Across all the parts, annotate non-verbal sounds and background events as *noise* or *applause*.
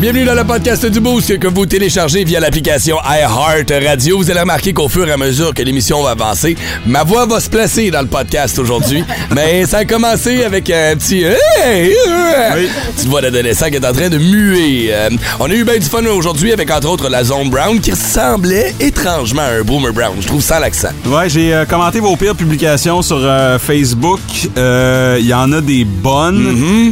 Bienvenue dans le podcast du Boost que vous téléchargez via l'application iHeart Radio. Vous allez remarquer qu'au fur et à mesure que l'émission va avancer, ma voix va se placer dans le podcast aujourd'hui. *laughs* Mais ça a commencé avec un petit hey, oui. petite voix d'adolescent qui est en train de muer. Euh, on a eu bien du fun aujourd'hui avec entre autres la Zone Brown qui ressemblait étrangement à un Boomer Brown. Je trouve ça l'accent. Ouais, j'ai euh, commenté vos pires publications sur euh, Facebook. Il y en a des bonnes,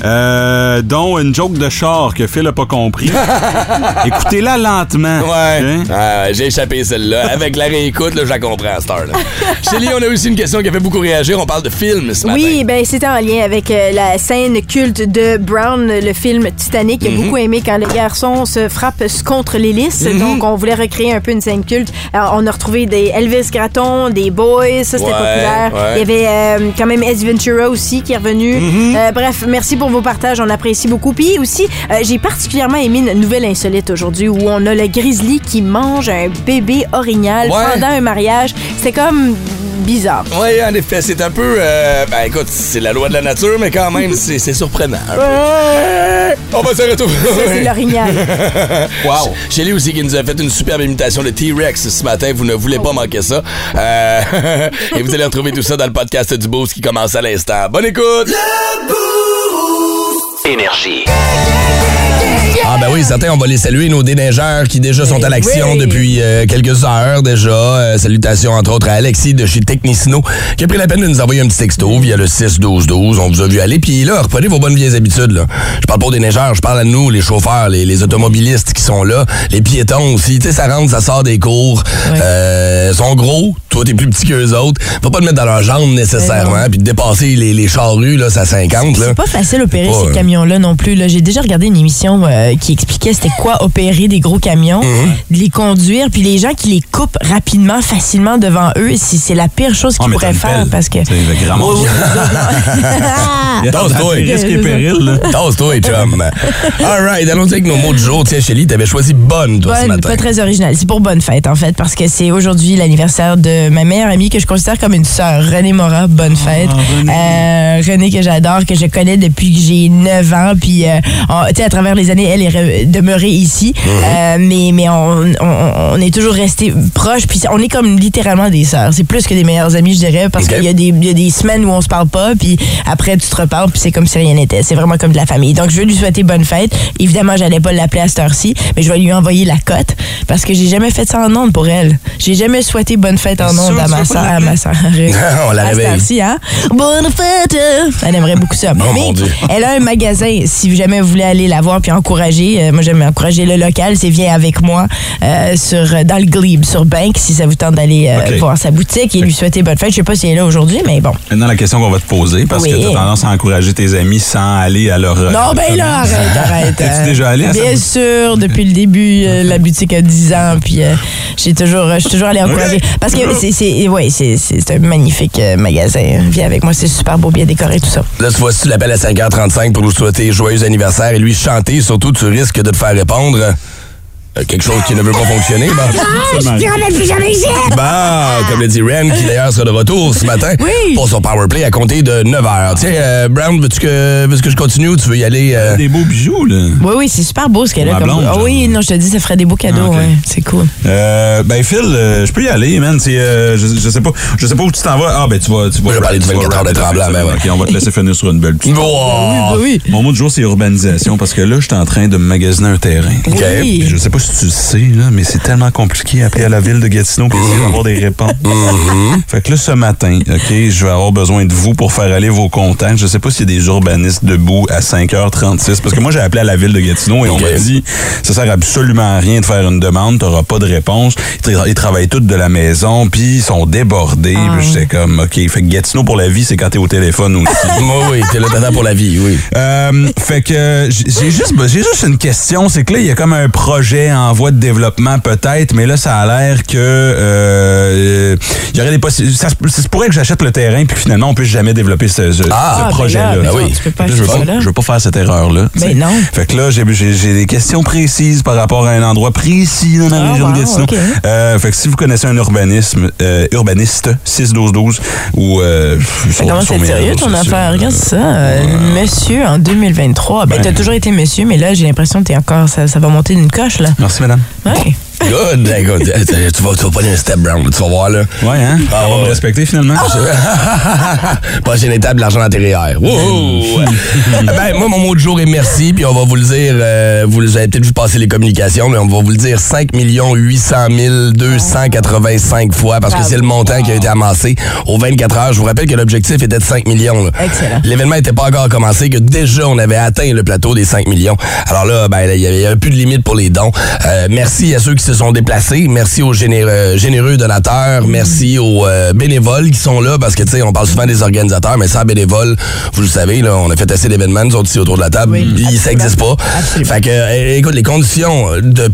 Mm-hmm. dont une joke de char que Phil a pas compris. *laughs* Écoutez-la lentement. Ouais. Hein? Ah, j'ai échappé celle-là. Avec la réécoute, là, je la comprends à cette heure-là. *laughs* Shelly, on a aussi une question qui a fait beaucoup réagir. On parle de film ce matin. Oui, ben c'était en lien avec euh, la scène culte de Brown, le film Titanic. Il a Mhm. beaucoup aimé quand les garçons se frappent contre l'hélice. Mhm. Donc, on voulait recréer un peu une scène culte. Alors, on a retrouvé des Elvis Gratton, des Boys, ça c'était Ouais, populaire. ouais. Il y avait euh, quand même Eddie Ventura aussi qui est revenu. Mhm. Euh, bref, merci pour vos partages, on apprécie beaucoup. Puis aussi, euh, j'ai particulièrement aimé une nouvelle insolite aujourd'hui où on a le grizzly qui mange un bébé orignal Ouais. pendant un mariage. C'est comme bizarre. Oui, en effet, c'est un peu. euh, ben écoute, c'est la loi de la nature, mais quand même, *laughs* c'est c'est surprenant. On va se retrouver. Ça, c'est l'orignal. *laughs* Wow. Shelly aussi qui nous a fait une superbe imitation de T-Rex ce matin. Vous ne voulez pas manquer ça. Euh, *laughs* et vous allez retrouver tout ça dans le podcast du Boost qui commence à l'instant. Bonne écoute! Énergie. Ah ben oui, certains, on va les saluer, nos déneigeurs qui déjà sont à l'action oui. depuis euh, quelques heures déjà. Euh, salutations entre autres à Alexis de chez Technicino qui a pris la peine de nous envoyer un petit texto via le 6-12-12. On vous a vu aller. Puis là, reprenez vos bonnes vieilles habitudes. Là. Je parle pas aux déneigeurs, je parle à nous, les chauffeurs, les, les automobilistes qui sont là, les piétons aussi. Tu sais, ça rentre, ça sort des cours. Euh, ils sont gros, toi t'es plus petit qu'eux autres. Faut pas te mettre dans leur jambe nécessairement, puis de dépasser les, les charrues là, ça 50. Là. C'est pas facile pas, ces euh, camions-là non plus. là. J'ai déjà regardé une émission euh, qui expliquait c'était quoi opérer des gros camions, Mhm. de les conduire, puis les gens qui les coupent rapidement, facilement devant eux, c'est c'est la pire chose Ah, qu'ils t'as pourraient faire pelle. parce que. C'est le grand mot. Tasse-toi. des risques et périls, là. Tasse-toi, chum. All right, allons-y avec nos mots du jour. Tiens, Shelly, t'avais choisi bonne, toi, ce Bonne, matin. pas très original. C'est pour bonne fête, en fait, parce que c'est aujourd'hui l'anniversaire de ma meilleure amie que je considère comme une sœur, Renée Mora. Bonne fête. Euh, Renée que j'adore, que je connais depuis que j'ai 9 ans. Puis, euh, on- tu sais, à travers les années, elle est demeurée ici. Euh, mais mais on, on, on est toujours restés proches. Puis, on est comme littéralement des sœurs. C'est plus que des meilleures amies, je dirais, parce qu'il y, a des- il y a des semaines où on se parle pas. Puis, après, tu te reparles, puis c'est comme si rien n'était. C'est vraiment comme de la famille. Donc, je veux lui souhaiter bonne fête. Évidemment, j'allais pas l'appeler à cette heure-ci, mais je vais lui envoyer la cote parce que j'ai jamais fait ça en ondes pour elle. J'ai jamais souhaité bonne fête en ondes à ma soeur. À ma soeur. On la réveille. hein? Bonne fête! Elle aimerait beaucoup ça. Oh, mais mon Dieu. elle a un magasin. Si jamais vous voulez aller la voir puis encourager, euh, moi j'aime encourager le local. C'est viens avec moi euh, sur dans le Glebe sur Bank si ça vous tente d'aller euh, voir sa boutique et lui souhaiter bonne fête. Je sais pas si elle est là aujourd'hui, mais bon. Maintenant, la question qu'on va te poser, parce Oui. que tu as tendance à encourager tes amis sans aller à leur. Non, ben là, arrête, arrête. *laughs* T'es-tu hein. déjà allé à Bien sûr, depuis le début, euh, la boutique a 10 ans, puis euh, j'ai toujours, je suis toujours allée encourager. Parce que c'est, c'est, ouais, c'est, c'est c'est un magnifique euh, magasin. Viens avec moi, c'est super beau, bien décoré, tout ça. Là, cette fois-ci, tu l'appelles à 5h35 pour nous souhaiter joyeux anniversaire et lui chanter. Surtout, tu risques de te faire répondre euh, quelque chose qui ne veut pas fonctionner. Bon, Bon, comme le dit Ren, qui d'ailleurs sera de retour ce matin Oui. pour son powerplay à compter de 9h. Tiens, euh, Brown, veux-tu que, veux que je continue ou tu veux y aller? euh? Des beaux bijoux, là. Oui, oui, c'est super beau ce qu'elle a. Comme... blonde, Ah genre. oui, non, je te dis, ça ferait des beaux cadeaux, Ah, ouais. C'est cool. Euh, ben Phil, euh, je peux y aller, man. C'est, euh, je, je sais pas, je sais pas où tu t'en vas. Ah ben tu vas, tu vas. Je vais parler vas 24 heures de Tremblant, ça. ben ouais. Ok, on va te laisser finir sur une belle petite. *laughs* Oh! oui. Mon mot du jour, c'est urbanisation parce que là, je suis en train de magasiner un terrain. OK. Oui. Je sais pas si tu le sais, là, mais c'est tellement compliqué appeler à la ville de Gatineau pour essayer d'avoir des réponses. Fait que là, ce matin, OK, je vais avoir besoin de vous pour faire aller vos contacts. Je sais pas s'il y a des urbanistes debout à 5h36 parce que moi, j'ai appelé à la ville de Gatineau et on m'a dit ça sert absolument à rien de faire une demande, t'auras pas de réponse. Ils, tra- ils travaillent tous de la maison, puis ils sont débordés. Puis j'étais comme, OK, fait que Gatineau pour la vie, c'est quand t'es au téléphone aussi. *laughs* Moi, oui, t'es le tata pour la vie, oui. Euh, fait que j'ai juste, j'ai juste une question, c'est que là, il y a comme un projet en voie de développement peut-être, mais là, ça a l'air que euh, il y aurait des possibilités. Ça, se- ça se pourrait que j'achète le terrain puis finalement on puisse jamais développer ce, ce- Ah, ce ben projet-là. mais oui. je veux pas, je veux pas faire cette erreur-là. tu sais. Ben non. Fait que là, j'ai- des questions précises par rapport à un endroit précis dans la région de Gatineau. Euh, fait que si vous connaissez un urbanisme, euh, urbaniste, 61212 ou... Euh, Ça commence à être sérieux ton affaire? Regarde ça. euh, monsieur en 2023. Ben, Ben. t'as toujours été monsieur, mais là, j'ai l'impression que t'es encore. Ça, ça va monter d'une coche, là. Merci, madame. Ouais. Good. Écoute, tu vas, tu vas pas un step brown, tu vas voir là. Ouais, hein? Ah, On va ouais. me respecter finalement. *laughs* Prochaine étape, l'argent intérieur. Wow! *laughs* ben, moi, mon mot de jour est merci, puis on va vous le dire, euh, vous avez peut-être vu passer les communications, mais on va vous le dire 5 800 285 fois, parce que c'est le montant qui a été amassé aux 24 heures. Je vous rappelle que l'objectif était de 5 millions. là. Excellent. L'événement n'était pas encore commencé, que déjà, on avait atteint le plateau des 5 millions. Alors là, ben, il y avait- il y avait plus de limite pour les dons. Euh, merci à ceux qui se sont déplacés. Merci aux généreux, généreux donateurs. Merci aux euh, bénévoles qui sont là, parce que, tu sais, on parle souvent des organisateurs, mais sans bénévoles, vous le savez, là, on a fait assez d'événements, nous autres, ici, autour de la table. Oui, ça n'existe pas. Absolument. Fait que, euh, écoute, les conditions de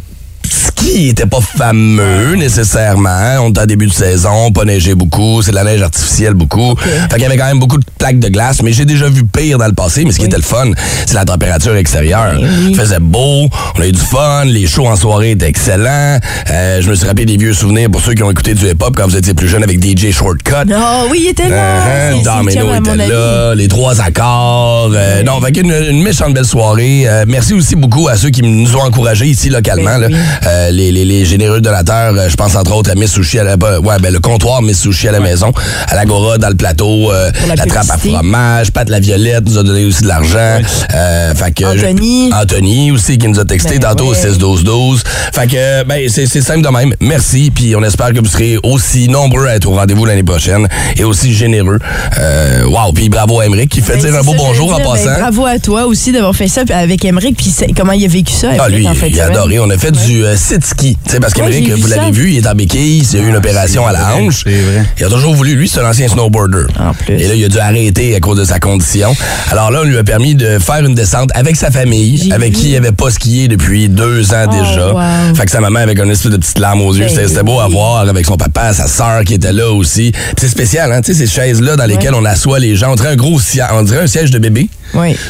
ski était pas fameux nécessairement? On était en début de saison, pas neigé beaucoup, c'est de la neige artificielle beaucoup. Fait qu'il y avait quand même beaucoup de plaques de glace, mais j'ai déjà vu pire dans le passé, mais ce qui était le fun, c'est la température extérieure. Ben oui. Il faisait beau, on a eu du fun, les shows en soirée étaient excellents. Euh, je me suis rappelé des vieux souvenirs pour ceux qui ont écouté du hip-hop quand vous étiez plus jeune avec DJ Shortcut. Oh, oui, il était là. Uh-huh, C'est- c'est Domino était là, les trois accords. euh, non, fait qu'une une méchante belle soirée. Euh, merci aussi beaucoup à ceux qui nous ont encouragés ici localement. Ben là les, les, les, généreux donateurs, euh, je pense entre autres à Miss Sushi à la ouais, ben, le comptoir Miss Sushi à la ouais. maison, à l'Agora, dans le plateau, euh, la, trappe à fromage, Pat la Violette nous a donné aussi de l'argent. Ouais. Euh, Anthony. Anthony aussi qui nous a texté ben, tantôt au 6-12-12. Fait que ben, c'est simple de même. Merci, puis on espère que vous serez aussi nombreux à être au rendez-vous l'année prochaine et aussi généreux. Euh, wow, puis bravo à Emmerich qui fait ben, dire un beau bonjour en ben, passant. bravo à toi aussi d'avoir fait ça avec Emmerich, puis comment il a vécu ça. Ah, lui, il a adoré. On a fait du 6 ski. Parce qu'Amérique, vous l'avez vu, il est en béquille, il a eu une opération à la hanche. Vrai. Il a toujours voulu, lui, c'est un ancien snowboarder. En plus. Et là, il a dû arrêter à cause de sa condition. Alors là, on lui a permis de faire une descente avec sa famille, avec qui il n'avait pas skié depuis deux ans déjà. Fait que sa maman, avec un espèce de petite larme aux yeux, c'était beau à voir avec son papa, sa sœur qui était là aussi. C'est spécial, hein, tu sais, ces chaises-là dans lesquelles on assoit les gens. On dirait un gros siège, on dirait un siège de bébé.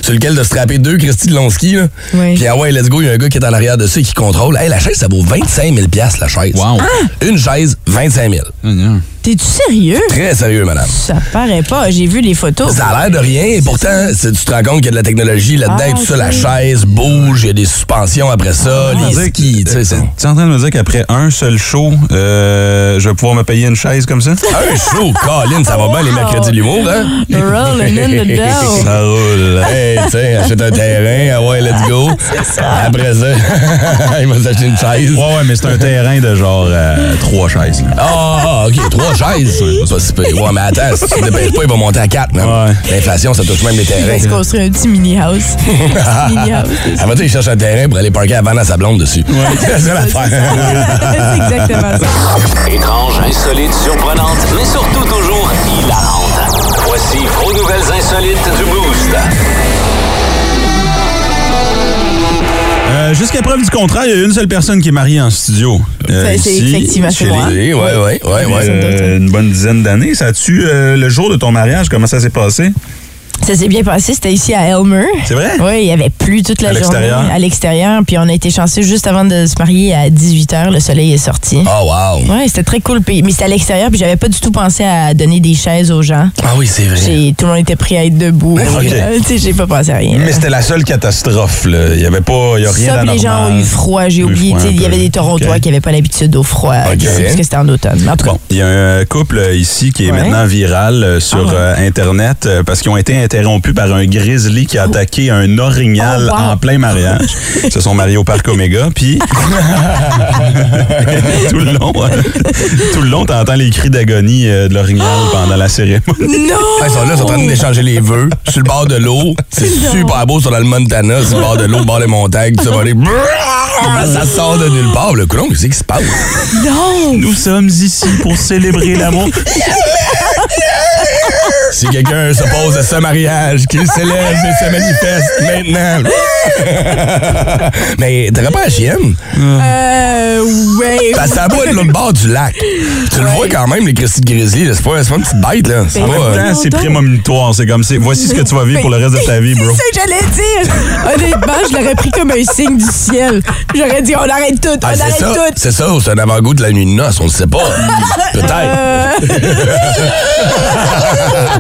Sur lequel de strapper deux Christy de Lonsky, là. Oui. Puis ah ouais, let's go, il y a un gars qui est en arrière de ça et qui contrôle. Hey, la chaise, ça vaut 25 000 la chaise. Wow. Une chaise, 25 000 Hum, T'es-tu sérieux? Très sérieux, madame. Ça paraît pas. J'ai vu les photos. Ça a l'air de rien, et pourtant, c'est- tu te rends compte qu'il y a de la technologie là-dedans, Ah, et tout ça, ok. la chaise bouge, il y a des suspensions après ça, Tu les skis, tu c'est... es en train de me dire qu'après un seul show, euh, je vais pouvoir me payer une chaise comme ça? *laughs* Un show, Colin, ça va bien les mercredis de l'humour, hein? Rolling in the dough. *laughs* Ça roule. Hey, tu sais, achète un terrain, ah ouais, let's go. Après ça, *laughs* il va s'acheter une chaise. Ouais, ouais, mais c'est un terrain de genre euh, trois chaises. là. Ah, ok, trois chaises. C'est pas si pire. Ouais, mais attends, si tu te dépêches pas, il va monter à quatre, man. Ouais. L'inflation, ça touche même les Il va terrains. se construire un petit mini-house. *laughs* Mini-house. Ça, il cherche un terrain pour aller parker avant à sa blonde dessus. *laughs* c'est ça l'affaire. C'est exactement ça. Étrange, insolite, surprenante, mais surtout toujours hilarante. Voici vos nouvelles insolites du Boost. Euh, Jusqu'à preuve du contraire, il y a une seule personne qui est mariée en studio. euh, C'est- effectivement, chez moi. les- Oui, oui, oui, oui, oui. Euh, une bonne dizaine d'années. Ça a-tu, euh, le jour de ton mariage, comment ça s'est passé? Ça s'est bien passé. C'était ici à Elmer. C'est vrai? Oui, il y avait plu toute la À journée à l'extérieur. Puis on a été chanceux juste avant de se marier à 18h. Le soleil est sorti. Oh, wow. Oui, c'était très cool. Mais c'était à l'extérieur. Puis j'avais pas du tout pensé à donner des chaises aux gens. Ah oui, c'est vrai. Tout le monde était prêt à être debout. Ok. Euh, j'ai pas pensé à rien. là. Mais c'était la seule catastrophe. Il y avait pas, il y a rien Ça, les gens ont eu froid. J'ai oublié. Il y avait des Torontois qui n'avaient pas l'habitude au froid ici, parce que c'était en automne. Mais En tout cas, Bon, il y a un couple ici qui est Ouais. maintenant viral euh, sur Ah ouais. euh, Internet parce qu'ils ont été interrompus par un grizzly qui a attaqué un orignal Oh, wow. en plein mariage. *laughs* Ils se sont mariés au parc Omega, puis *laughs* *laughs* tout le long, tout le long, t'entends les cris d'agonie euh, de l'orignal *gasps* pendant la cérémonie. non! Ils sont là, ils sont en train d'échanger les vœux sur le bord de l'eau. C'est super beau sur le Montana, sur le bord de l'eau, le bord des montagnes. Ça va aller. Ça sort de nulle part. Le coulon, qu'est-ce qui se passe? Non! Nous sommes ici pour célébrer l'amour. Si quelqu'un s'oppose à ce mariage, qu'il s'élève et se manifeste maintenant. *laughs* Mais t'aurais pas la chienne? Euh, ouais. Parce que ça boit de l'autre bord du lac. Tu le vois quand même, les Christy de Grizzly. C'est pas, c'est pas une petite bête, là. En euh, même temps, c'est prémonitoire. C'est comme, voici ce que tu vas vivre pour le reste de ta vie, bro. C'est ça que j'allais dire. Honnêtement, je l'aurais pris comme un signe du ciel. J'aurais dit, on arrête tout, on ah, c'est arrête ça, tout. c'est ça, ou c'est un avant-goût de la nuit de noces, on le sait pas. *laughs* Peut-être. *laughs*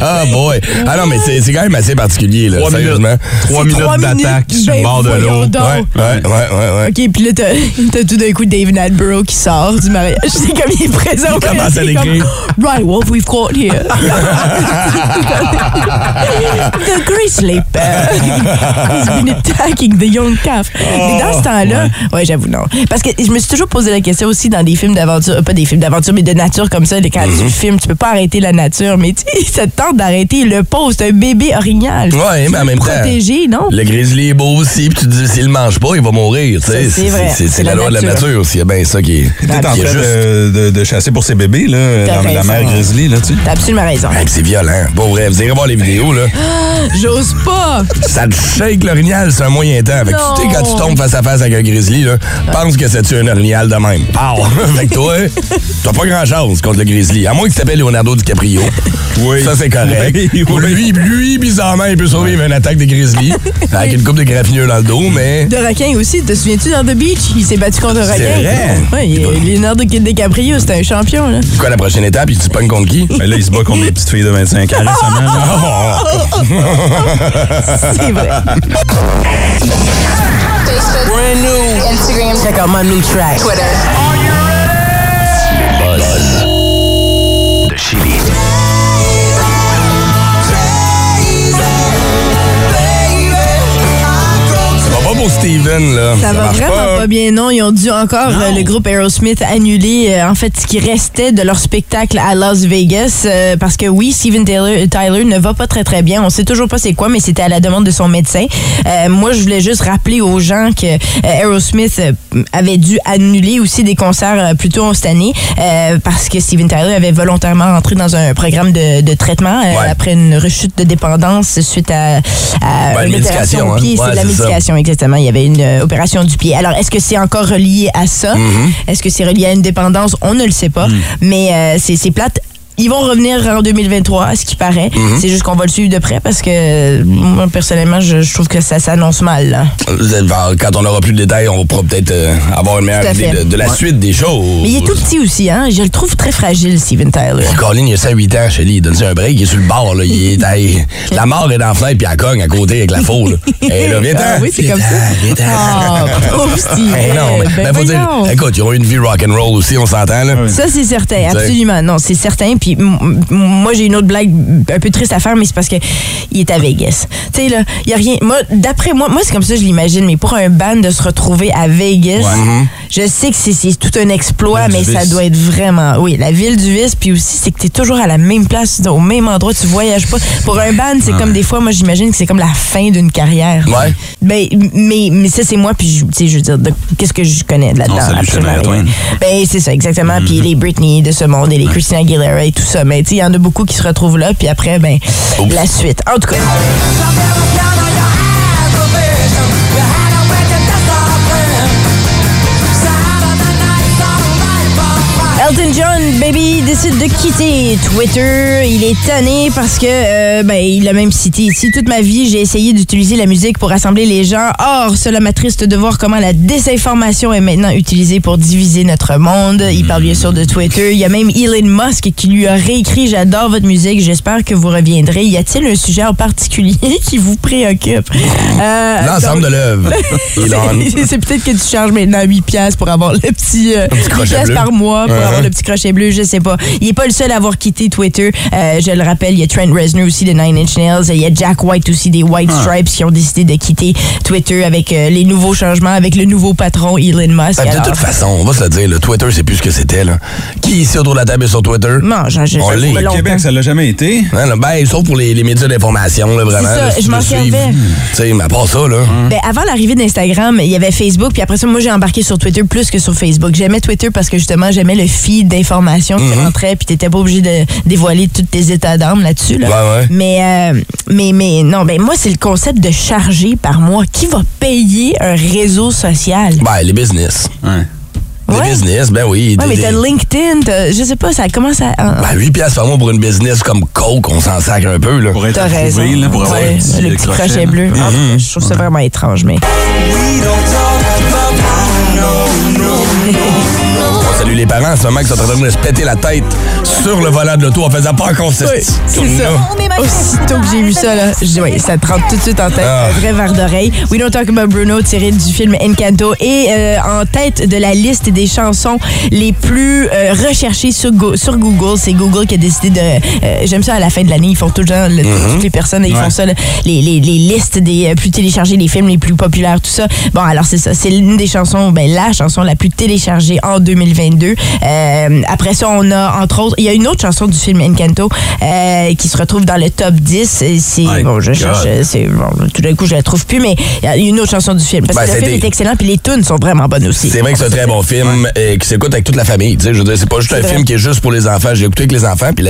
ah boy. Ah non, mais c'est c'est quand même assez particulier, là, Trois sérieusement. minutes, trois minutes d'attaque sur le Ben, bord de l'eau. Ouais, ouais, ouais, ouais. OK, puis là, t'as *laughs* t'as tout d'un coup David Attenborough qui sort du mariage. C'est comme il est présent. Il commence à l'écrire. Right, what we've got here. *laughs* the grizzly bear has been attacking the young calf. Mais dans ce temps-là, ouais, j'avoue, non. Parce que je me suis toujours posé la question aussi dans des films d'aventure, pas des films d'aventure, mais de nature comme ça. Quand Mm-hmm. tu filmes, tu peux pas arrêter la nature, mais tu sais, *laughs* ça te tente d'arrêter le pauvre, c'est un bébé orignal. Ouais, mais en même temps. Protégé, non? Le grizzly est beau aussi, puis tu te dis, s'il le mange pas, il va mourir. tu sais. Ça, c'est vrai. C'est C'est la la loi de la nature. s'il y a bien ça qui est, T'es en train juste. de, de- de chasser pour ses bébés, là, dans la mer grizzly, là, tu sais. T'as absolument raison. C'est violent. Pas vrai. Vous irez voir les vidéos, là. *gasps* J'ose pas! Ça te shake l'orignal, c'est un moyen temps. Fait que tu sais, quand tu tombes face à face avec un grizzly, là, pense que ça tue un orignal de même. Pow! *laughs* fait que toi, t'as pas grand chance contre le grizzly. À moins que tu t'appelles Leonardo DiCaprio. Oui. Ça, c'est correct. Oui, oui. Lui, lui, bizarrement, il peut survivre à une attaque de grizzly. *laughs* Avec une coupe de graffineux dans le dos, mais. De requin aussi, te souviens-tu dans The Beach? Il s'est battu contre un requin? vrai? Ouais, il- Leonardo DiCaprio, c'était un champion, là. C'est quoi la prochaine étape? Il se pogne contre qui? Ben là, il se bat contre des petites filles de 25 ans récemment. *laughs* C'est vrai. *laughs* Facebook, Instagram, Check out my new track. Twitter. Pour Steven, là. Ça, va marche vraiment pas. bien, non. Ils ont dû encore, euh, le groupe Aerosmith, annuler, euh, en fait, ce qui restait de leur spectacle à Las Vegas. euh, parce que oui, Steven Tyler, Tyler ne va pas très, très bien. On sait toujours pas c'est quoi, mais c'était à la demande de son médecin. Euh, moi, je voulais juste rappeler aux gens que euh, Aerosmith euh, avait dû annuler aussi des concerts euh, plus tôt cette année euh, parce que Steven Tyler avait volontairement entré dans un programme de, de traitement euh, Ouais. après une rechute de dépendance suite à, à Ouais, une opération médication, au pied. hein. c'est de la ça. médication, Il y avait une euh, opération du pied. Alors, est-ce que c'est encore relié à ça? Mm-hmm. Est-ce que c'est relié à une dépendance? On ne le sait pas. Mm. Mais euh, c'est c'est plate. Ils vont revenir en 2023, à ce qui paraît. Mm-hmm. C'est juste qu'on va le suivre de près parce que moi, personnellement, je, je trouve que ça s'annonce mal. là. Quand on aura plus de détails, on pourra peut-être euh, avoir une meilleure idée de, de la suite des choses. Mais il est tout petit aussi, hein? Je le trouve très fragile, Steven Tyler. Colin, il a 108 ans, Shelly. Donne-lui un break, il est sur le bord. Là. Il est, hey, la mort est dans la fenêtre, puis elle cogne à côté avec la faux. Là. Et là, viens-ten. Ah oui, c'est comme ça. viens-ten. Ah, pauvre *laughs* Steven. Hey, non, mais, Ben ben, faut dire, écoute, ils ont eu une vie rock'n'roll aussi, on s'entend. là. Ça, c'est certain, absolument. Non, c'est certain. Puis moi, j'ai une autre blague un peu triste à faire, mais c'est parce que il est à Vegas. Tu sais, là, il y a rien. Moi, d'après moi, moi, c'est comme ça que je l'imagine, mais pour un band de se retrouver à Vegas, je sais que c'est- tout un exploit, mais ça doit être vraiment. Oui, la ville du vice, puis aussi, c'est que tu es toujours à la même place, au même endroit, tu voyages pas. Pour un band, c'est comme des fois, moi, j'imagine que c'est comme la fin d'une carrière. Ouais. Ben, mais, mais ça, c'est moi, puis je- tu sais, je veux dire, qu'est-ce que je connais de là-dedans? Ben, c'est ça, exactement. Mm-hmm. Puis les Britney de ce monde et les Christina Aguilera et tout ça. Mais il y en a beaucoup qui se retrouvent là, puis après, ben, Oups. la suite. En tout cas. Elton John, baby, décide de quitter Twitter. Il est tanné parce que, euh, ben, il a même cité ici. Toute ma vie, j'ai essayé d'utiliser la musique pour rassembler les gens. Or, cela m'attriste de voir comment la désinformation est maintenant utilisée pour diviser notre monde. Il parle bien sûr de Twitter. Il y a même Elon Musk qui lui a réécrit J'adore votre musique. J'espère que vous reviendrez. Y a-t-il un sujet en particulier *laughs* qui vous préoccupe? Euh, L'ensemble de l'œuvre. *laughs* C'est peut-être que tu charges maintenant 8 piastres pour avoir le petit, euh, petit 8 crochet piastres bleu. par mois pour avoir le petit crochet bleu, je sais pas. Il est pas le seul à avoir quitté Twitter. Euh, je le rappelle, il y a Trent Reznor aussi de Nine Inch Nails, il y a Jack White aussi des White Ah. Stripes qui ont décidé de quitter Twitter avec euh, les nouveaux changements, avec le nouveau patron Elon Musk. Ben, de toute façon, on va se le dire, le Twitter, c'est plus ce que c'était. là. Qui ici autour de la table est sur Twitter? non, j'en j'ai On l'est. Québec, ça l'a jamais été. Ben, sauf pour les, les médias d'information, là, vraiment. C'est ça, là, si je m'en servais. Tu sais, mais à part ça, là. Ben, avant l'arrivée d'Instagram, il y avait Facebook, puis après ça, moi, j'ai embarqué sur Twitter plus que sur Facebook. J'aimais Twitter parce que justement, j'aimais le feed feed d'informations qui Mhm. rentraient, puis t'étais pas obligé de dévoiler tous tes états d'âme là-dessus. Là. Ouais. Mais, euh, mais, mais non, ben moi, c'est le concept de charger par mois. Qui va payer un réseau social? Ben, les business. Ouais. Les Ouais. business, ben oui. Ouais, des- mais t'as des- LinkedIn, t'as- je sais pas, ça commence à. ah, Ben, 8 piastres par mois pour une business comme Coke, on s'en sacre un peu, là. Pour être T'as raison. approuvé, là, pour avoir Ouais, un petit, le euh, petit crochet, bleu. Mhm. Ah, Je trouve ça vraiment étrange, mais. On *laughs* salue les parents en ce moment qui sont en train de se péter la tête sur le volant de l'auto en faisant pas encore cette Oui, c'est ça. Aussitôt que j'ai vu ça, là, je dis, oui, ça te rentre tout de suite en tête. Ah. Un vrai verre d'oreille. We Don't Talk About Bruno, tiré du film Encanto. Et euh, en tête de la liste des chansons les plus euh, recherchées sur, Go- sur Google, c'est Google qui a décidé de... euh, J'aime ça à la fin de l'année, ils font tout le temps, le- toutes les personnes, ils Ouais. font ça, là, les, les, les listes des euh, plus téléchargés, les films les plus populaires, tout ça. Bon, alors c'est ça, c'est l'une des chansons, ben la chanson la plus téléchargée en 2022. Euh, après ça, on a entre autres, il y a une autre chanson du film Encanto euh, qui se retrouve dans le top 10. Et C'est bon, je God. cherche, euh, c'est bon, tout d'un coup je la trouve plus, mais il y a une autre chanson du film parce Ben, que le film est excellent puis les tunes sont vraiment bonnes aussi. C'est vrai que c'est un très bon film et qui s'écoute avec toute la famille. Tu sais, je veux dire, c'est pas juste un vrai. film qui est juste pour les enfants. J'ai écouté avec les enfants, puis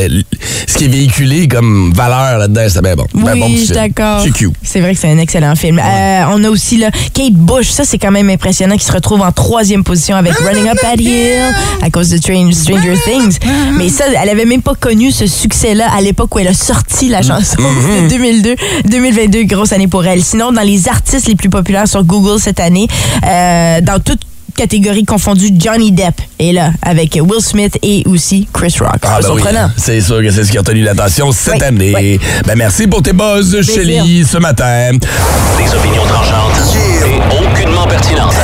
ce qui est véhiculé comme valeur là-dedans, c'est bien bon. Ben Oui, bon je suis d'accord. C'est cute. C'est vrai que c'est un excellent film. Euh, on a aussi là, Kate Bush, ça c'est quand même impressionnant, qui se retrouve en troisième position avec Running Up That Hill à cause de Strange- Stranger Things. Mais ça, elle avait même pas connu ce succès-là à l'époque où elle a sorti la chanson. C'était 2002, 2022, grosse année pour elle. Sinon, dans les artistes les plus populaires sur Google cette année, euh, dans toute catégorie confondue, Johnny Depp est là avec Will Smith et aussi Chris Rock. Ah, C'est ben oui. surprenant. C'est sûr que c'est ce qui a retenu l'attention cette Oui, année. oui. Ben merci pour tes buzz, Shelly, ce matin. Des opinions tranchantes et aucunement pertinentes.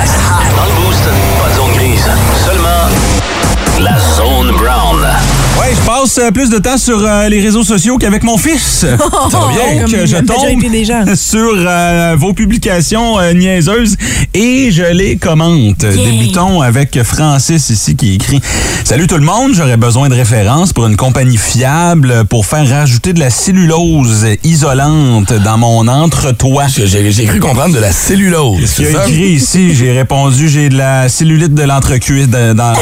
Dans le boost, pas de zone grise, Ouais, je passe euh, plus de temps sur euh, les réseaux sociaux qu'avec mon fils. *laughs* Ça va bien? Donc, Comme je des gens. tombe *laughs* sur euh, vos publications euh, niaiseuses et je les commente. Débutons avec Francis ici qui écrit Salut tout le monde, j'aurais besoin de références pour une compagnie fiable pour faire rajouter de la cellulose isolante dans mon entretoit. J'ai cru comprendre de la cellulose. Il C'est a ça? écrit ici, *laughs* j'ai répondu, j'ai de la cellulite de l'entrecuisse dans...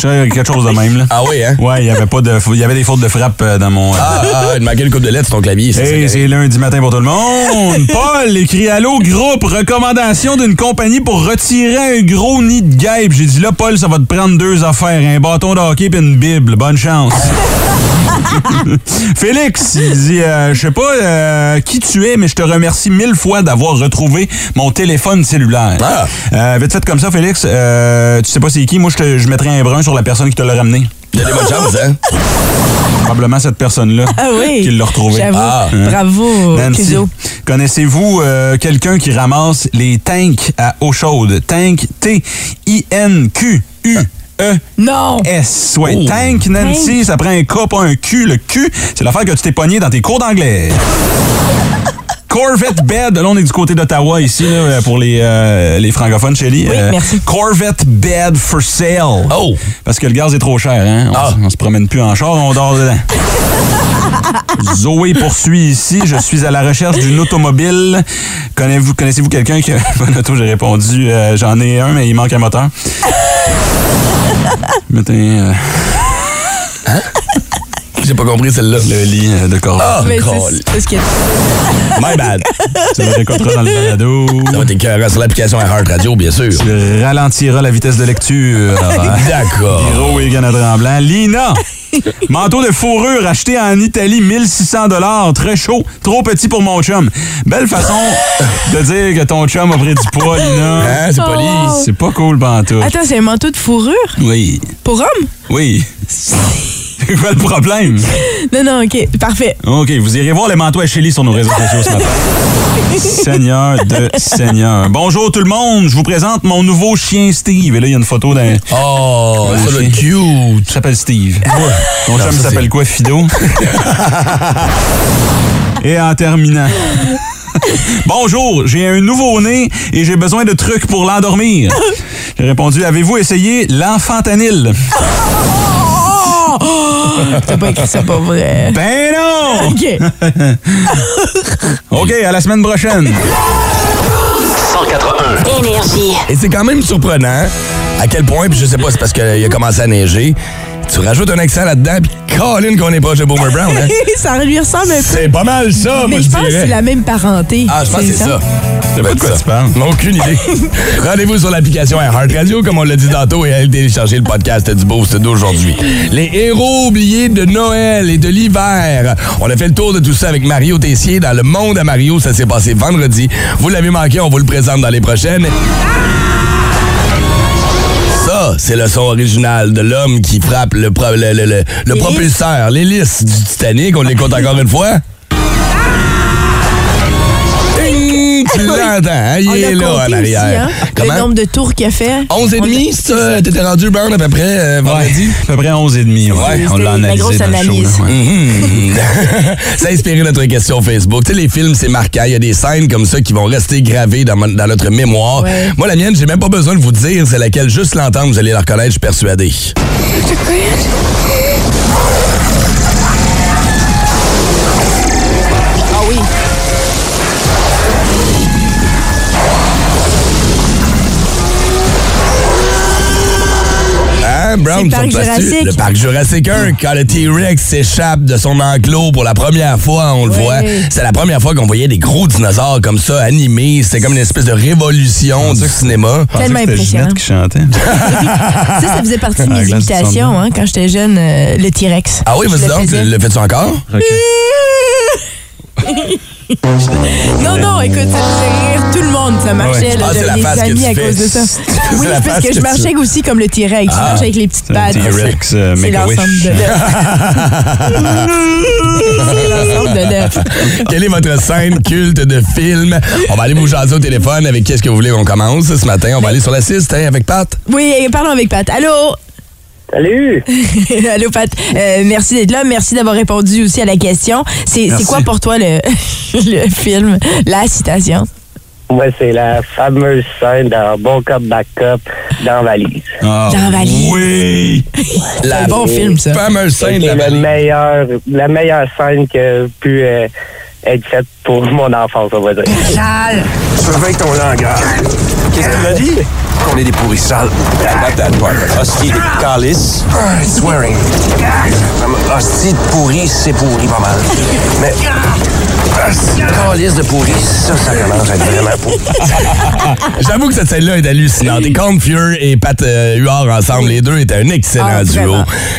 Quelque chose de même, là. Ah oui, hein? Ouais, il y avait pas de, il y avait des fautes de frappe euh, dans mon. Ah, ah, il manquait une coupe de lettres sur ton clavier. c'est Hey, c'est lundi matin pour tout le monde. *laughs* Paul écrit Allô, groupe, recommandation d'une compagnie pour retirer un gros nid de guêpe. J'ai dit là, Paul, ça va te prendre deux affaires un bâton de hockey et une Bible. Bonne chance. *laughs* Félix, il dit euh, Je sais pas euh, qui tu es, mais je te remercie mille fois d'avoir retrouvé mon téléphone cellulaire. Ah. Euh, vite fait comme ça, Félix, euh, tu sais pas c'est qui Moi, je, te- je mettrais un brun sur la personne qui te l'a ramené. Bonnes chances, hein? Probablement cette personne-là Ah oui. qui l'a retrouvé. J'avoue. Ah. Bravo, Nancy, connaissez-vous euh, quelqu'un qui ramasse les tanks à eau chaude? Tank, T-I-N-Q-U-E. Non. S. Ouais, Oh. tank, Nancy, Tank. ça prend un K, pas un Q. Le Q, c'est l'affaire que tu t'es pogné dans tes cours d'anglais. *laughs* Corvette Bed, là on est du côté d'Ottawa ici là, pour les, euh, les francophones, Shelly. Oui, merci. Corvette Bed for sale. Oh! Parce que le gaz est trop cher, hein? On, Ah. on se promène plus en char, on dort dedans. Zoé poursuit ici. Je suis à la recherche d'une automobile. Connaissez-vous quelqu'un qui a *laughs* une auto? J'ai répondu, euh, j'en ai un, mais il manque un moteur. Mettez euh, J'ai pas compris celle-là. le lit de Corvette. Ah, ce que My bad. Tu le récolteras dans le balado? Ça va t'écœurer sur l'application à Heart Radio, bien sûr. Tu ralentiras la vitesse de lecture. *laughs* D'accord. Hiro et Gana Tremblant. Lina! *laughs* Manteau de fourrure acheté en Italie, 1600 dollars, très chaud, trop petit pour mon chum. Belle façon de dire que ton chum a pris du poids, Lina. Hein, c'est poli. Oh. C'est pas cool, Bantou. Attends, c'est un manteau de fourrure? Oui, pour homme? oui. *laughs* *laughs* C'est quoi le problème? Non, non, OK, parfait. OK, vous irez voir les manteaux à Shelly sur nos réseaux sociaux ce matin. *laughs* Seigneur de Seigneur. Bonjour tout le monde, je vous présente mon nouveau chien Steve. Et là, il y a une photo d'un... Oh, Ouais, ça être cute. Il s'appelle Steve. Ton Non, chum ça, s'appelle quoi, Fido? *laughs* Et en terminant. Bonjour, j'ai un nouveau-né et j'ai besoin de trucs pour l'endormir. J'ai répondu, avez-vous essayé l'enfantanil? T'as pas écrit ça pour vrai. Ben non! *laughs* OK. *laughs* OK, à la semaine prochaine. 104.1. Énergie. Et c'est quand même surprenant à quel point, puis je sais pas, c'est parce qu'il a commencé à neiger. Tu rajoutes un accent là-dedans, puis Colin qu'on est proche de Boomer Brown. Hein? *laughs* ça lui ressemble un peu. C'est pas mal ça, Mais je je pense que c'est la même parenté. Ah, je pense que c'est ça. Sais pas de quoi tu parles. Aucune idée. *laughs* Rendez-vous sur l'application Heart Radio, comme on l'a dit tantôt, et allez télécharger le podcast du Boost d'aujourd'hui. Les héros oubliés de Noël et de l'hiver. On a fait le tour de tout ça avec Mario Tessier dans le monde à Mario. Ça s'est passé vendredi. Vous l'avez manqué, on vous le présente dans les prochaines. Ça, c'est le son original de l'homme qui frappe le, pro- le, le- le- propulseur, l'hélice du Titanic. On l'écoute encore une fois. Tu *laughs* l'entends, hein? Il On est a là compté en arrière. Aussi, hein, Comment? Le nombre de tours qu'il a fait. 11 et demi, ça? T'étais rendu, Brown, à peu près, euh, vendredi? À peu près 11 et demi. Ouais. On l'a la analysé grosse dans le show, analyse. là, ouais. *laughs* Ça a inspiré notre question Facebook. Tu sais, les films, c'est marquant. Il y a des scènes comme ça qui vont rester gravées dans, notre mémoire. Ouais. Moi, la mienne, j'ai même pas besoin de vous dire c'est laquelle. Juste l'entendre, vous allez la reconnaître, je suis persuadé. Brown, le parc? Jurassique. Le parc Jurassique 1, quand le T-Rex s'échappe de son enclos pour la première fois, on le voit. C'est la première fois qu'on voyait des gros dinosaures comme ça, animés. C'était comme une espèce de révolution du cinéma. Tellement impressionnant. Ginette qui chantait. *laughs* Ça, ça faisait partie de mes imitations hein, quand j'étais jeune, euh, le T-Rex. Ah oui, vas-y donc, le fais-tu encore? *laughs* *laughs* Non, non, écoute, ça faisait rire tout le monde. Ça marchait, là, Ah, c'est de- la les face que amis à cause de ça. *laughs* Oui, parce que je marchais aussi comme le T-Rex. Je marchais avec les petites un pattes. T-Rex, euh, C'est l'ensemble de C'est l'ensemble de l'œuf. Quelle est votre scène culte de film? On va aller vous jaser au téléphone avec qu'est-ce que vous voulez qu'on commence ce matin? On va aller sur la 6 hein, avec Pat. Oui, parlons avec Pat. Allô? Salut! *laughs* Allô, Pat. Euh, merci d'être là. Merci d'avoir répondu aussi à la question. C'est quoi pour toi le, *laughs* le film, la citation? Moi, c'est la fameuse scène dans Bon Cop, Back Cop dans Valise. Ah, Dans Valise. Oui! C'est un bon film, ça. fameuse C'est scène de la la valise. meilleure, la meilleure scène qui a pu euh, être faite pour mon enfance, on va dire. Surveille ton langage. Qu'est-ce qu'il a dit? Qu'on est des pourris sales. Not that part. Hostie de calice. Ah, swearing. Comme Hostie de pourri, c'est pourri pas mal. Mais... Calice de pourri, ça, ça commence à être vraiment pourri. J'avoue que cette scène-là est hallucinante. Et Count Fury et Pat euh, Huard ensemble, les deux étaient un excellent Ah, duo.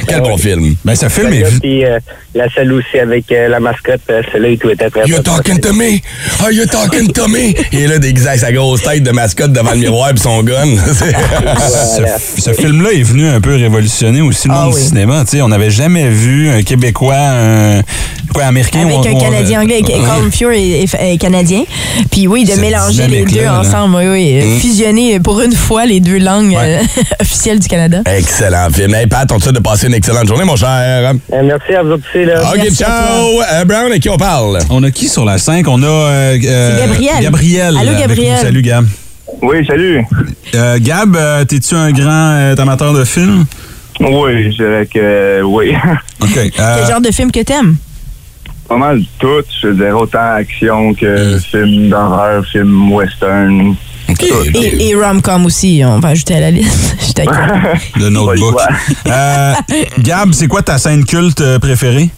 Quel bon film. Ben, ce film est. Puis euh, la celle aussi avec euh, la mascotte, euh, celle-là, il tout était très You très talking to me? Are you talking to me? Il est là déguisé avec sa grosse tête de mascotte devant le miroir et son gun. Voilà. Ce, ce film-là est venu un peu révolutionner aussi le Ah monde oui. du cinéma. On n'avait jamais vu un Québécois, un, quoi, américain. Avec ou un Canadien anglais, Colin Fury est, est- est canadien. Puis oui, de mélanger les deux là. ensemble, oui, oui. Mm. Fusionner pour une fois les deux langues euh, *laughs* officielles du Canada. Excellent film. Hey Pat, on te souhaite de passer une excellente journée, mon cher. Euh, merci à vous aussi, là. OK, Merci à ciao. Euh, Brown, à qui on parle? On a qui sur la 5? On a... euh, C'est Gabriel. Gabriel. Allô, Gabriel. Salut, Gab. Oui, salut. Euh, Gab, euh, t'es-tu un grand euh, amateur de films? Oui, je dirais que oui. *laughs* OK. Quel genre de film que t'aimes? Pas mal tout. Je veux dire, autant action que film d'horreur, film western. OK. Et, et rom-com aussi, on va ajouter à la liste. *laughs* Je t'inquiète. *laughs* le notebook. Euh, Gab, c'est quoi ta scène culte préférée?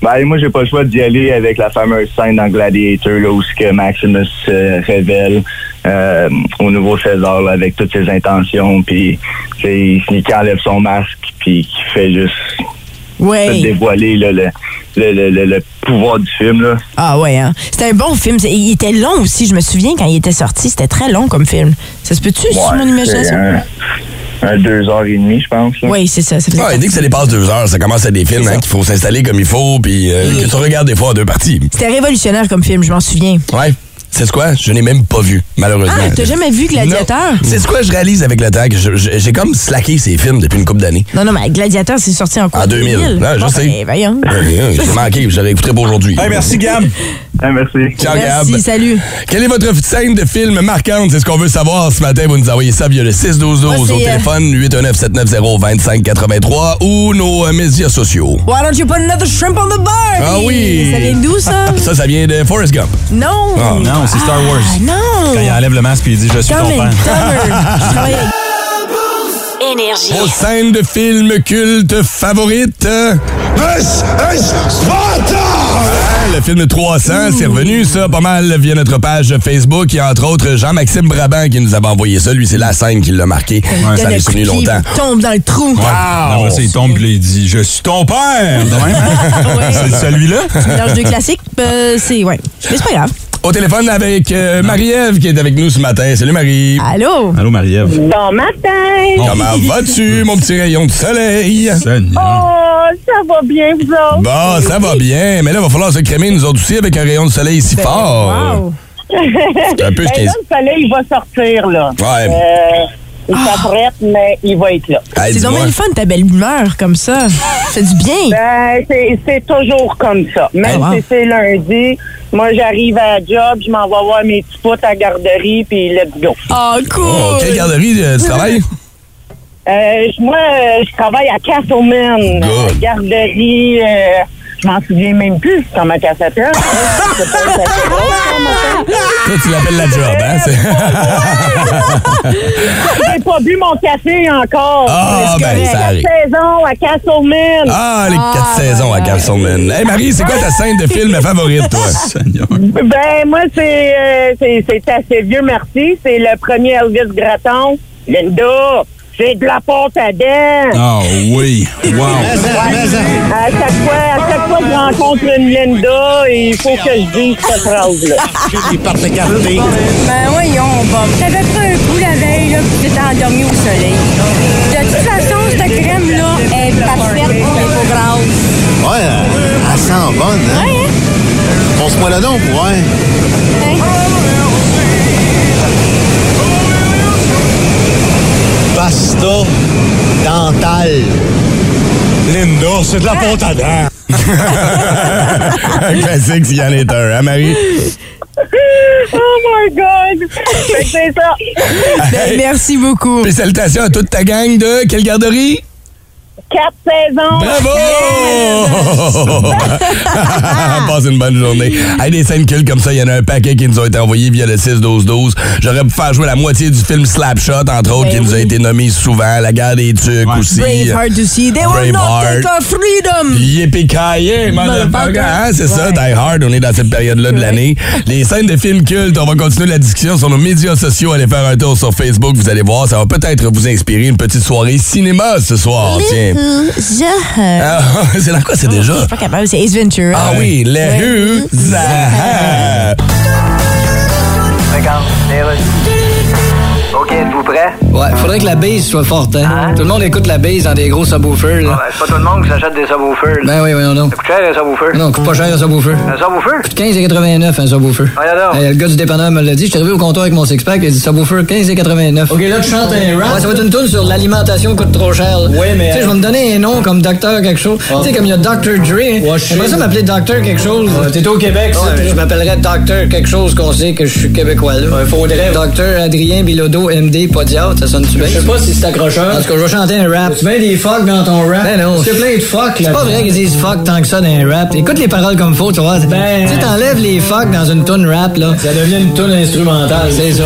Ben, moi, j'ai pas le choix d'y aller avec la fameuse scène dans Gladiator, là, où ce que Maximus se révèle euh, au nouveau César, là, avec toutes ses intentions, puis qui enlève son masque, puis qui fait juste dévoiler là, le, le, le, le- le pouvoir du film. Là. Ah ouais, hein. C'était un bon film. Il était long aussi. Je me souviens quand il était sorti, c'était très long comme film. Ça se peut-tu sur mon imagination? Un, deux heures et demie, je pense. là. Oui, c'est ça. Ah, dès que ça dépasse deux heures, ça commence à des films hein, qu'il faut s'installer comme il faut, puis euh, que tu regardes des fois en deux parties. C'était révolutionnaire comme film, je m'en souviens. Ouais. C'est quoi? Je n'ai même pas vu, malheureusement. Ah, t'as jamais vu Gladiateur? C'est quoi je réalise avec le temps que je- je- j'ai comme slacké ces films depuis une couple d'années. Non, non, mais Gladiateur, c'est sorti en quoi? En 2000. Ouais, je Bon, sais. ben, voyons. Euh, J'ai manqué, je écouté pour aujourd'hui. Hey, merci, Gab. *laughs* Ah, merci. Ciao, Gab. Merci, salut. Quelle est votre scène de film marquante? C'est ce qu'on veut savoir ce matin. Vous nous envoyez ça via le 61212 Moi, au euh, téléphone 819-790-2583 ou nos euh, médias sociaux. Why don't you put another shrimp on the bar? Ah oui! Ça vient d'où, ça? *laughs* Ça, ça vient de Forrest Gump. Non! Ah, Non, c'est Star Wars. Ah, non! Quand il enlève le masque et il dit Je suis ton père. *laughs* Énergie. Vos scènes de film culte favorites? Ah, le film 300, c'est revenu, ça, pas mal via notre page Facebook. Il y a entre autres Jean-Maxime Brabant qui nous avait envoyé ça. Lui, c'est la scène qui l'a marqué. Ça de souvenu longtemps. il tombe dans le trou. Wow! Après ça, il tombe puis là, il dit Je suis ton père. *laughs* C'est celui-là? Mélange de classiques, euh, c'est. Ouais. Mais c'est pas grave. Au téléphone avec euh, Marie-Ève qui est avec nous ce matin. Salut Marie. Allô? Allô, Marie-Ève. Bon matin! Comment vas-tu, mon petit rayon de soleil? Seigneur. Oh, ça va bien, vous autres? Bon, ça va bien, mais là, il va falloir se crémer nous autres aussi avec un rayon de soleil si fort. Wow. C'est un peu ce Ben là, le soleil, il va sortir, là. Ouais. Euh, il s'apprête, mais il va être là. Hey, C'est dommage le fun, ta belle humeur comme ça. Ça fait du bien. Ben, c'est c'est toujours comme ça. Même Ah, wow. si c'est lundi, moi, j'arrive à la job, je m'en vais voir mes petits potes à la garderie, puis let's go. Oh, cool. Oh, quelle garderie euh, tu travailles? Euh, je- moi, euh, je travaille à Castleman, Good. euh, garderie. Je m'en souviens même plus comment ça s'appelle. Toi, tu l'appelles la job, hein? J'ai pas bu mon café encore. Ah, ben, ça arrive. saison à Castleman. Ah, les quatre saisons à Castleman. Hey, Marie, c'est quoi ta scène de film favorite, toi? *laughs* Seigneur. Ben, moi, c'est, euh, c'est, c'est assez vieux, merci. C'est le premier Elvis Gratton. Linda, c'est de la pâte à dents. Ah oui. Wow. À chaque fois, à chaque fois que je rencontre une Linda, il faut que je dise cette phrase-là. *laughs* Ben voyons, Bob. T'avais pris un coup la veille, là, puis t'étais endormi au soleil. De toute façon, cette crème-là est parfaite pour les peaux grasses. Ouais, elle, elle sent bonne, hein? Ouais, hein? Pense-moi le nom, ouais. Hein? Pasta dentale. Linda, c'est de la pâte à dents. un classique s'il y en est un, hein, Marie? Oh my God! C'est ça. Ben, merci beaucoup. Puis salutations à toute ta gang de quelle garderie? Quatre saisons. Bravo! *laughs* Passe une bonne journée. Hey, des scènes cultes comme ça, il y en a un paquet qui nous ont été envoyés via le 6-12-12. J'aurais pu faire jouer la moitié du film Slapshot, entre autres, Ben qui nous a été nommé souvent. La guerre des tucs aussi. Brave hard to see. They will not Braveheart. take our freedom. Yippee-ki-yay, motherfucker! Hein, c'est ça, Ouais. Die Hard, on est dans cette période-là de l'année. Les scènes de films cultes, on va continuer la discussion sur nos médias sociaux. Allez faire un tour sur Facebook, vous allez voir, ça va peut-être vous inspirer une petite soirée cinéma ce soir. Tiens. Ah, *laughs* c'est dans quoi c'est déjà? Je suis pas capable, c'est Ace Ventura. Ah oui, les Ouais. rues. OK, êtes-vous prêts? Ouais, faudrait que la base soit forte, hein? Tout le monde écoute la base dans des gros subwoofers, là. Ben, c'est pas tout le monde qui s'achète des subwoofers. Ben oui, voyons donc. Ça coûte cher, un subwoofer. Non, coûte pas cher un subwoofer. Un subwoofer? Coûte 15,89 un subwoofer. Voyons donc. Le gars du dépanneur me l'a dit, je suis arrivé au comptoir avec mon six-pack, il a dit subwoofer 15,89. OK, là tu chantes un rap. Ouais, ça va être une tune sur l'alimentation coûte trop cher. Oui, mais. Tu sais, je vais me donner un nom comme docteur quelque chose. Tu sais, comme il y a Dr. Dre. Ouais, J'aimerais ça m'appeler docteur quelque chose. T'es au Québec, ça. je m'appellerais docteur quelque chose qu'on sait que je suis québécois, là. Ouais, faudrait. Docteur Adrien Bilodeau, MD, pas diable, ça sonne-tu bien? Je sais pas si c'est accrocheur. Tout cas, je vais chanter un rap. Tu mets des fuck dans ton rap? Ben non. C'est plein de fuck, là. C'est pas vrai qu'ils disent fuck tant que ça dans un rap. Écoute les paroles comme faut, tu vois. Ben. Tu sais, t'enlèves les fuck dans une tune rap, là. Ça devient une tune instrumentale. C'est ça.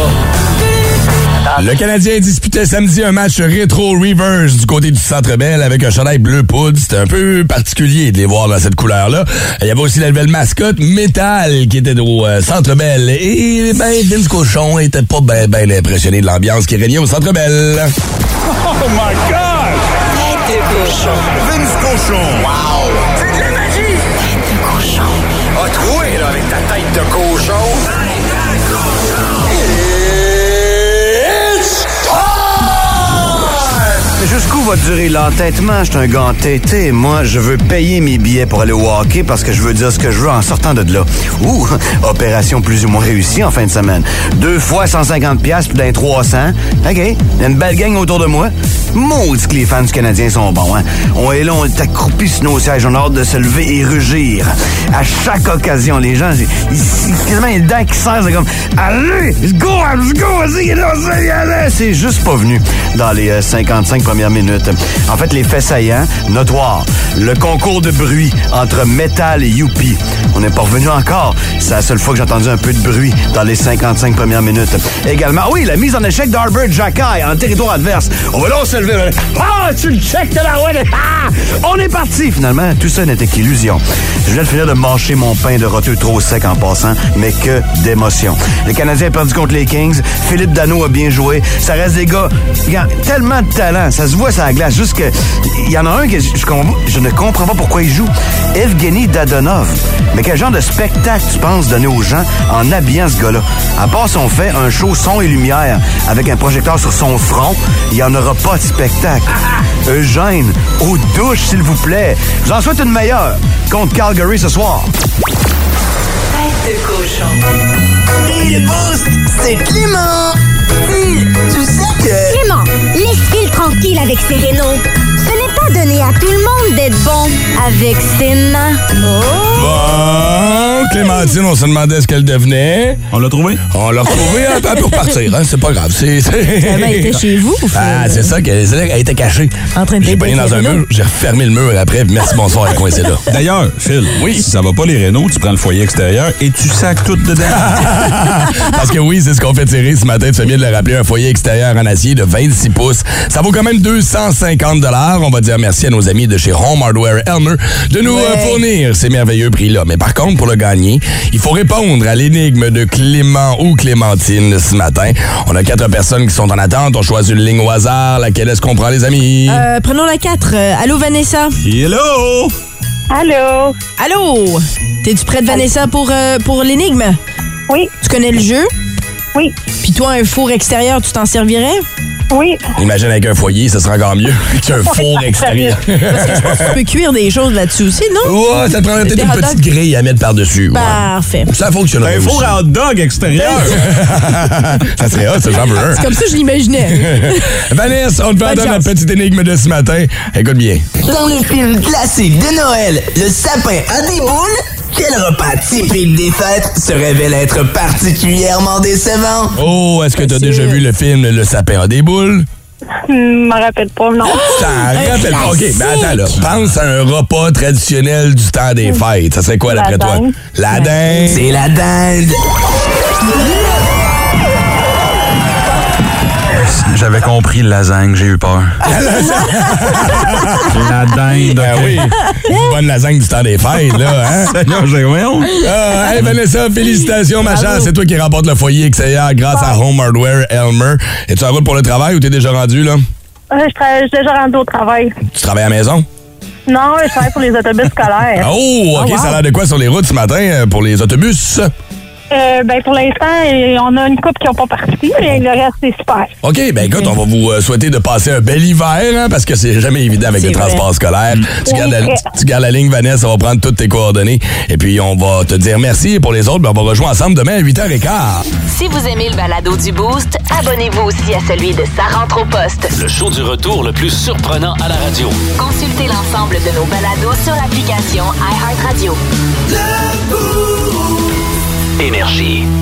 Le Canadien disputait samedi un match rétro reverse du côté du Centre Bell avec un chandail bleu poudre. C'était un peu particulier de les voir dans cette couleur-là. Il y avait aussi la nouvelle mascotte Metal qui était au euh, Centre Bell. Et ben, Vince Cochon était pas ben, ben impressionné de l'ambiance qui régnait au Centre Bell. Oh my God! Tête de cochon. Vince Cochon! Wow! C'est de la magie! Tête de cochon. A troué, là, avec ta tête de cochon. Jusqu'où va durer l'entêtement? Je suis un gars entêté. Moi, je veux payer mes billets pour aller au hockey parce que je veux dire ce que je veux en sortant de là. Ouh, *laughs* opération plus ou moins réussie en fin de semaine. Deux fois 150 pièces puis d'un 300. OK, y a une belle gang autour de moi. Maudit que les fans du Canadien sont bons, hein? On est là, on est accroupis sur nos sièges. On a hâte de se lever et rugir. À chaque occasion, les gens, ils, quasiment les dents qui serrent, c'est comme Allez, let's go, let's go, vas-y, vas-y, allez. C'est juste pas venu dans les euh, 55 premières minutes. En fait, les faits saillants, notoires. Le concours de bruit entre métal et youpi. On n'est pas revenu encore. C'est la seule fois que j'ai entendu un peu de bruit dans les 55 premières minutes. Également, oui, la mise en échec d'Arbert Jacky en territoire adverse. On va là se lever. Ah, tu le check de la ouais. Ah! On est parti. Finalement, tout ça n'était qu'illusion. Je viens de finir de mâcher mon pain de roteux trop sec en passant, mais que d'émotion. Le Canadien a perdu contre les Kings. Philippe Dano a bien joué. Ça reste des gars, regarde, tellement de talent. Ça se voit sur la glace. Juste que, il y en a un que je, ne comprends pas pourquoi il joue. Evgeny Dadonov. Mais quel genre de spectacle tu penses donner aux gens en habillant ce gars-là? À part si on fait un show son et lumière avec un projecteur sur son front, il n'y en aura pas de spectacle. Eugène, aux douches, s'il vous plaît. Je vous en souhaite une meilleure contre Calgary ce soir. Tête de cochon. Et le boost, c'est Clément. Tu sais que... Clément, laisse Phil tranquille avec ses rénaux. Ce n'est pas donné à tout le monde d'être bon avec ses mains. Bon, Clémentine, on se demandait ce qu'elle devenait. On l'a trouvé? On l'a retrouvé un peu pour partir, hein? C'est pas grave. C'est, Elle était chez vous, Phil. Ah, c'est ça, qu'elle était cachée. En train de J'ai pogné dans un mur, j'ai refermé le mur après, merci, bonsoir, elle est coincée là. D'ailleurs, Phil, si ça va pas les rénaux, tu prends le foyer extérieur et tu sacs tout dedans. *laughs* Parce que oui, c'est ce qu'on fait tirer ce matin. Tu fais bien de le rappeler, un foyer extérieur en acier de 26 pouces. Ça vaut quand même 250 On va dire merci à nos amis de chez Home Hardware Elmer de nous euh, fournir ces merveilleux prix-là. Mais par contre, pour le gagner, il faut répondre à l'énigme de Clément ou Clémentine ce matin. On a quatre personnes qui sont en attente. On choisit une ligne au hasard. Laquelle est-ce qu'on prend, les amis? Euh, prenons la 4. Euh, allô, Vanessa? Hello! Allô? Allô? T'es-tu prête, Vanessa, pour, euh, pour l'énigme? Oui. Tu connais le jeu? Oui. Puis toi, un four extérieur, tu t'en servirais? Oui. Imagine avec un foyer, ça sera encore mieux *laughs* qu'un four extérieur. Parce que je pense que tu peux *laughs* cuire des choses là-dessus aussi, non? Ouais, ça te prendrait peut-être Des une petite grille à mettre par-dessus. ouais. Parfait. Ça fonctionnerait Un aussi. four à hot dog extérieur. *laughs* ça serait hot, ça, j'en veux un. C'est comme ça que je l'imaginais. Vanessa, on te pardonne la chance. petite énigme de ce matin. Écoute bien. Dans le film classique de Noël, le sapin a des boules, quel repas typique des fêtes se révèle être particulièrement décevant? Oh, est-ce que tu as déjà vu le film Le sapin a des boules? Je m'en rappelle pas, non. T'en rappelles pas? OK, mais attends là. Pense à un repas traditionnel du temps des fêtes. Ça serait quoi d'après toi? La dinde. C'est la dinde. J'avais compris le lasagne, j'ai eu peur. *laughs* la dinde. Ben oui. Une bonne lasagne du temps des fêtes, là, hein? *laughs* Seigneur, j'ai. Ah, hey Vanessa, félicitations, ma chère. C'est toi qui remporte le foyer extérieur grâce à Home Hardware Elmer. Es-tu en route pour le travail ou t'es déjà rendu, là? Euh, je, je suis déjà rendu au travail. Tu travailles à la maison? Non, je travaille pour les autobus scolaires. Oh, OK. wow. Ça a l'air de quoi sur les routes ce matin euh, pour les autobus? Euh, ben, pour l'instant, euh, on a une coupe qui n'ont pas parti, mais le reste, c'est super. OK, ben écoute, on va vous euh, souhaiter de passer un bel hiver, hein, parce que c'est jamais évident avec vrai. transports scolaires. Tu, Oui, gardes la, très. tu gardes la ligne, Vanessa, on va prendre toutes tes coordonnées. Et puis, on va te dire merci. Et pour les autres, ben, on va rejoindre ensemble demain à 8h15. Si vous aimez le balado du Boost, abonnez-vous aussi à celui de Sa rentre au poste. Le show du retour le plus surprenant à la radio. Consultez l'ensemble de nos balados sur l'application iHeartRadio. Énergie.